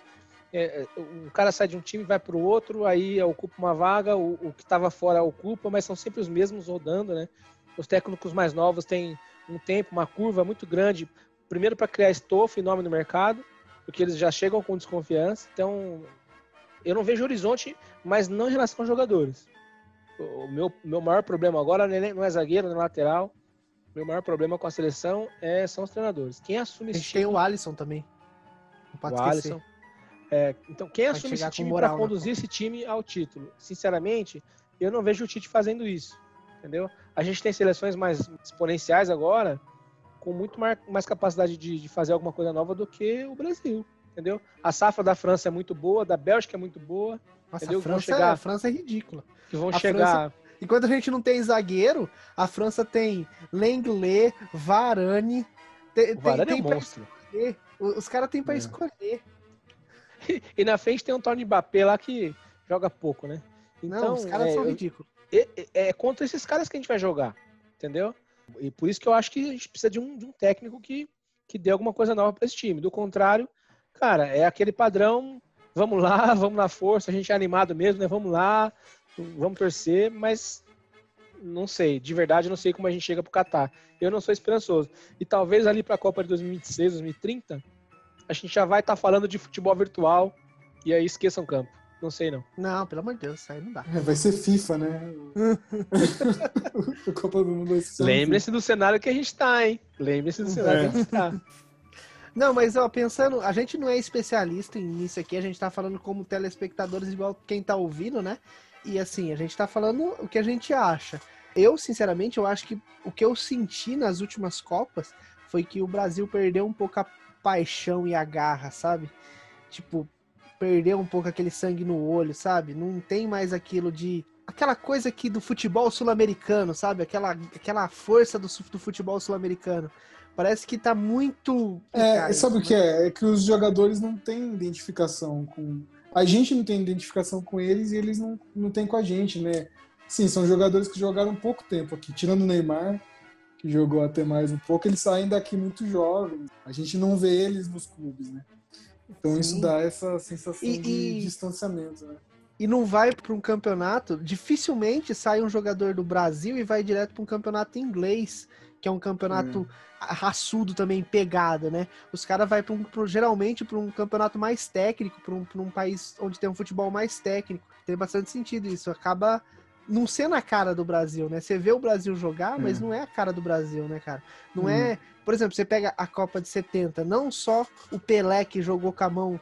Speaker 3: é, é, um cara sai de um time vai para o outro, aí ocupa uma vaga, o, o que estava fora ocupa, mas são sempre os mesmos rodando, né? Os técnicos mais novos têm um tempo, uma curva muito grande, primeiro para criar estofo e nome no mercado, porque eles já chegam com desconfiança. Então, eu não vejo horizonte, mas não em relação aos jogadores. O o meu, meu maior problema agora não é, zagueiro, não é lateral. Meu maior problema com a seleção é, são os treinadores. Quem assume
Speaker 2: A gente tem o Alisson também.
Speaker 3: O. Alisson. É, então, quem assume esse time para conduzir esse time ao título? Sinceramente, eu não vejo o Tite fazendo isso. Entendeu? A gente tem seleções mais exponenciais agora, com muito mais capacidade de, de fazer alguma coisa nova do que o Brasil. Entendeu? A safra da França é muito boa, da Bélgica é muito boa,
Speaker 2: Nossa,
Speaker 3: Entendeu?
Speaker 2: a França,
Speaker 3: chegar-
Speaker 2: a França é ridícula.
Speaker 3: que vão
Speaker 2: A
Speaker 3: chegar.
Speaker 2: Enquanto a gente não tem zagueiro, a França tem Lenglet, Varane. Tem,
Speaker 3: O Varane é
Speaker 2: tem
Speaker 3: um
Speaker 2: pra
Speaker 3: monstro.
Speaker 2: escolher. Os caras têm pra
Speaker 1: É.
Speaker 2: escolher. <laughs>
Speaker 3: E na frente tem um Tony Mbappé lá que joga pouco, né? Então,
Speaker 2: não, os caras
Speaker 3: é,
Speaker 2: são ridículos.
Speaker 3: é, é contra esses caras que a gente vai jogar, entendeu? E por isso que eu acho que a gente precisa de um, de um técnico que, que dê alguma coisa nova para esse time. Do contrário, cara, é aquele padrão, vamos lá, <laughs> vamos na força, a gente é animado mesmo, né? Vamos lá, vamos torcer, mas não sei, de verdade não sei como a gente chega pro Catar. Eu não sou esperançoso. E talvez ali para a Copa de 2026, 2030, a gente já vai estar falando de futebol virtual e aí esqueçam campo. Não sei não.
Speaker 2: Não, pelo amor de Deus, isso aí não dá.
Speaker 1: É, vai ser FIFA, né? <laughs> <laughs> Copa do Mundo vai ser
Speaker 3: Lembre-se do cenário que a gente tá, hein? Lembre-se do cenário
Speaker 1: É.
Speaker 3: que a gente tá. <laughs>
Speaker 2: Não, mas ó, pensando, a gente não é especialista nisso aqui, a gente tá falando como telespectadores, igual quem tá ouvindo, né? E assim, a gente tá falando o que a gente acha. Eu, sinceramente, eu acho que o que eu senti nas últimas Copas foi que o Brasil perdeu um pouco a paixão e a garra, sabe? Tipo, perdeu um pouco aquele sangue no olho, sabe? Não tem mais aquilo de. Aquela coisa que do futebol sul-americano, sabe? Aquela, aquela força do, do futebol sul-americano. Parece que tá muito.
Speaker 1: É,
Speaker 2: Cara,
Speaker 1: sabe o que é? É que os jogadores não têm identificação com. A gente não tem identificação com eles e eles não, não têm com a gente, né? Sim, são jogadores que jogaram pouco tempo aqui, tirando o Neymar, que jogou até mais um pouco, eles saem daqui muito jovens. A gente não vê eles nos clubes, né? Então
Speaker 2: Sim.
Speaker 1: isso dá essa sensação
Speaker 2: E-
Speaker 1: de
Speaker 2: e-
Speaker 1: distanciamento, né?
Speaker 2: e não vai para um campeonato, dificilmente sai um jogador do Brasil e vai direto para um campeonato inglês, que é um campeonato raçudo também, pegado, né? Os caras vão um, pro- geralmente para um campeonato mais técnico, para um, pra um país onde tem um futebol mais técnico. Tem bastante sentido isso. Acaba não sendo a cara do Brasil, né? Você vê o Brasil jogar, mas
Speaker 1: É.
Speaker 2: não é a cara do Brasil, né, cara? Não
Speaker 1: Hum.
Speaker 2: é. Por exemplo, você pega a Copa de 70, não só o Pelé que jogou com a mão,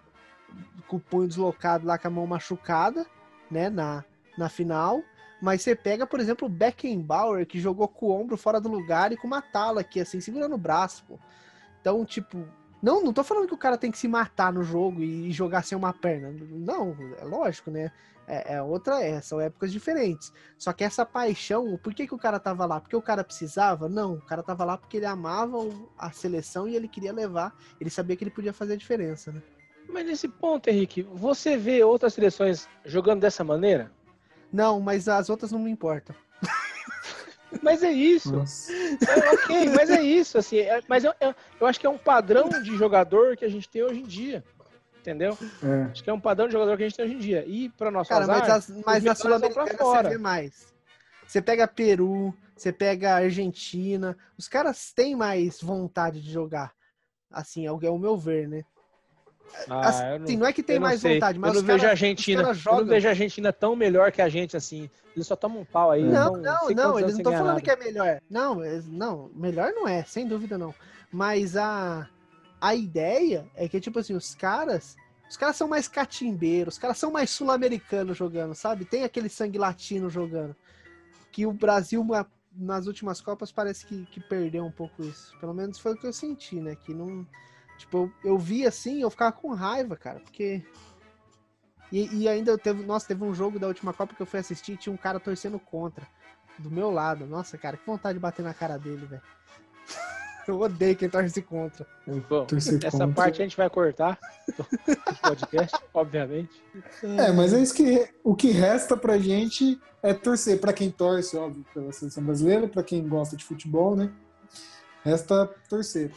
Speaker 2: com o punho deslocado lá, com a mão machucada, né, na, na final. Mas você pega, por exemplo, o Beckenbauer, que jogou com o ombro fora do lugar e com uma tala aqui, assim, segurando o braço, pô. Então, tipo, Não, não tô falando que o cara tem que se matar no jogo e jogar sem uma perna. Não, é lógico, né? É, é outra, é, são épocas diferentes. Só que essa paixão, por que, que o cara tava lá? Porque o cara precisava? Não, o cara tava lá porque ele amava a seleção e ele queria levar. Ele sabia que ele podia fazer a diferença, né?
Speaker 3: Mas nesse ponto, Henrique, você vê outras seleções jogando dessa maneira?
Speaker 2: Não, mas as outras não me importam. <laughs>
Speaker 3: Mas é isso. É, ok, mas é isso. Assim, é, mas eu, eu, eu, acho que é um padrão de jogador que a gente tem hoje em dia. Entendeu? É. Acho que é um padrão de jogador que a gente tem hoje em dia. E para nossa
Speaker 2: Cara, azar, mas, as, mas na Sul-Americana você vê mais. Você pega Peru, você pega Argentina. Os caras têm mais vontade de jogar. Assim, é o, é meu ver, né?
Speaker 3: Ah, assim, não, não, é que tem mais sei. vontade, mas eu não vejo cara, a Argentina. Eu não vejo a Argentina tão melhor que a gente, assim. Eles só tomam um pau aí.
Speaker 2: Não, não, não, eles não estão falando nada. que é melhor. Não, não, melhor não é, sem dúvida não. Mas a, a ideia é que, tipo assim, os caras. Os caras são mais catimbeiros, os caras são mais sul-americanos jogando, sabe? Tem aquele sangue latino jogando. Que o Brasil, nas últimas Copas, parece que, que perdeu um pouco isso. Pelo menos foi o que eu senti, né? Que não Tipo, eu, eu vi assim, eu ficava com raiva, cara, porque. E, e ainda teve. Nossa, teve um jogo da última Copa que eu fui assistir e tinha um cara torcendo contra. Do meu lado. Nossa, cara, que vontade de bater na cara dele, velho. Eu odeio quem torce contra.
Speaker 3: Bom, essa contra. parte a gente vai cortar do podcast, <laughs> obviamente.
Speaker 1: É, mas é isso que o que resta pra gente é torcer para quem torce, óbvio, pela seleção brasileira, para quem gosta de futebol, né? Resta torcer.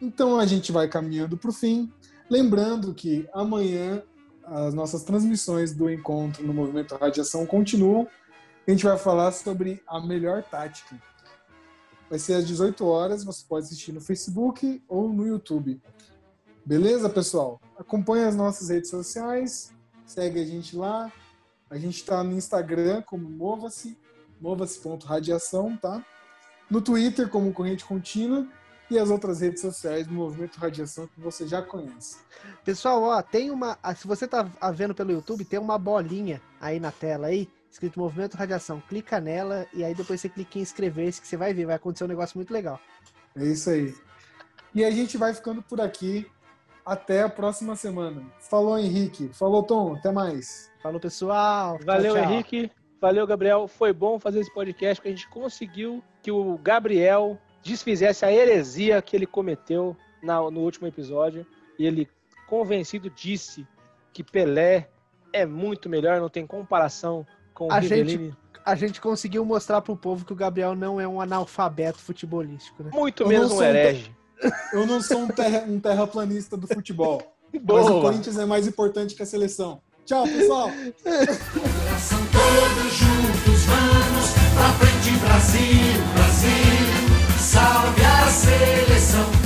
Speaker 1: Então a gente vai caminhando para o fim. Lembrando que amanhã as nossas transmissões do encontro no Movimento Radiação continuam. A gente vai falar sobre a melhor tática. Vai ser às 18 horas, você pode assistir no Facebook ou no YouTube. Beleza, pessoal? Acompanhe as nossas redes sociais, segue a gente lá. A gente está no Instagram como Mova-se, mova-se.radiação, tá? No Twitter como Corrente Contínua e as outras redes sociais do Movimento Radiação que você já conhece.
Speaker 2: Pessoal, ó, tem uma. Se você tá vendo pelo YouTube, tem uma bolinha aí na tela aí, escrito Movimento Radiação. Clica nela e aí depois você clica em inscrever-se que você vai ver, vai acontecer um negócio muito legal.
Speaker 1: É isso aí. E a gente vai ficando por aqui. Até a próxima semana. Falou, Henrique. Falou, Tom. Até mais.
Speaker 2: Falou, pessoal.
Speaker 3: Valeu, tchau, tchau. Henrique. Valeu, Gabriel. Foi bom fazer esse podcast, porque a gente conseguiu que o Gabriel desfizesse a heresia que ele cometeu na, no último episódio. E ele, convencido, disse que Pelé é muito melhor, não tem comparação com o
Speaker 2: a Gente, a gente conseguiu mostrar pro povo que o Gabriel não é um analfabeto futebolístico, né?
Speaker 3: Muito menos um herege.
Speaker 1: Um eu não sou um, terra, um terraplanista do futebol. Boa. <laughs> Mas o Corinthians é mais importante que a seleção. Tchau, pessoal! todos juntos, vamos pra frente, Brasil, Brasil! Salve a seleção.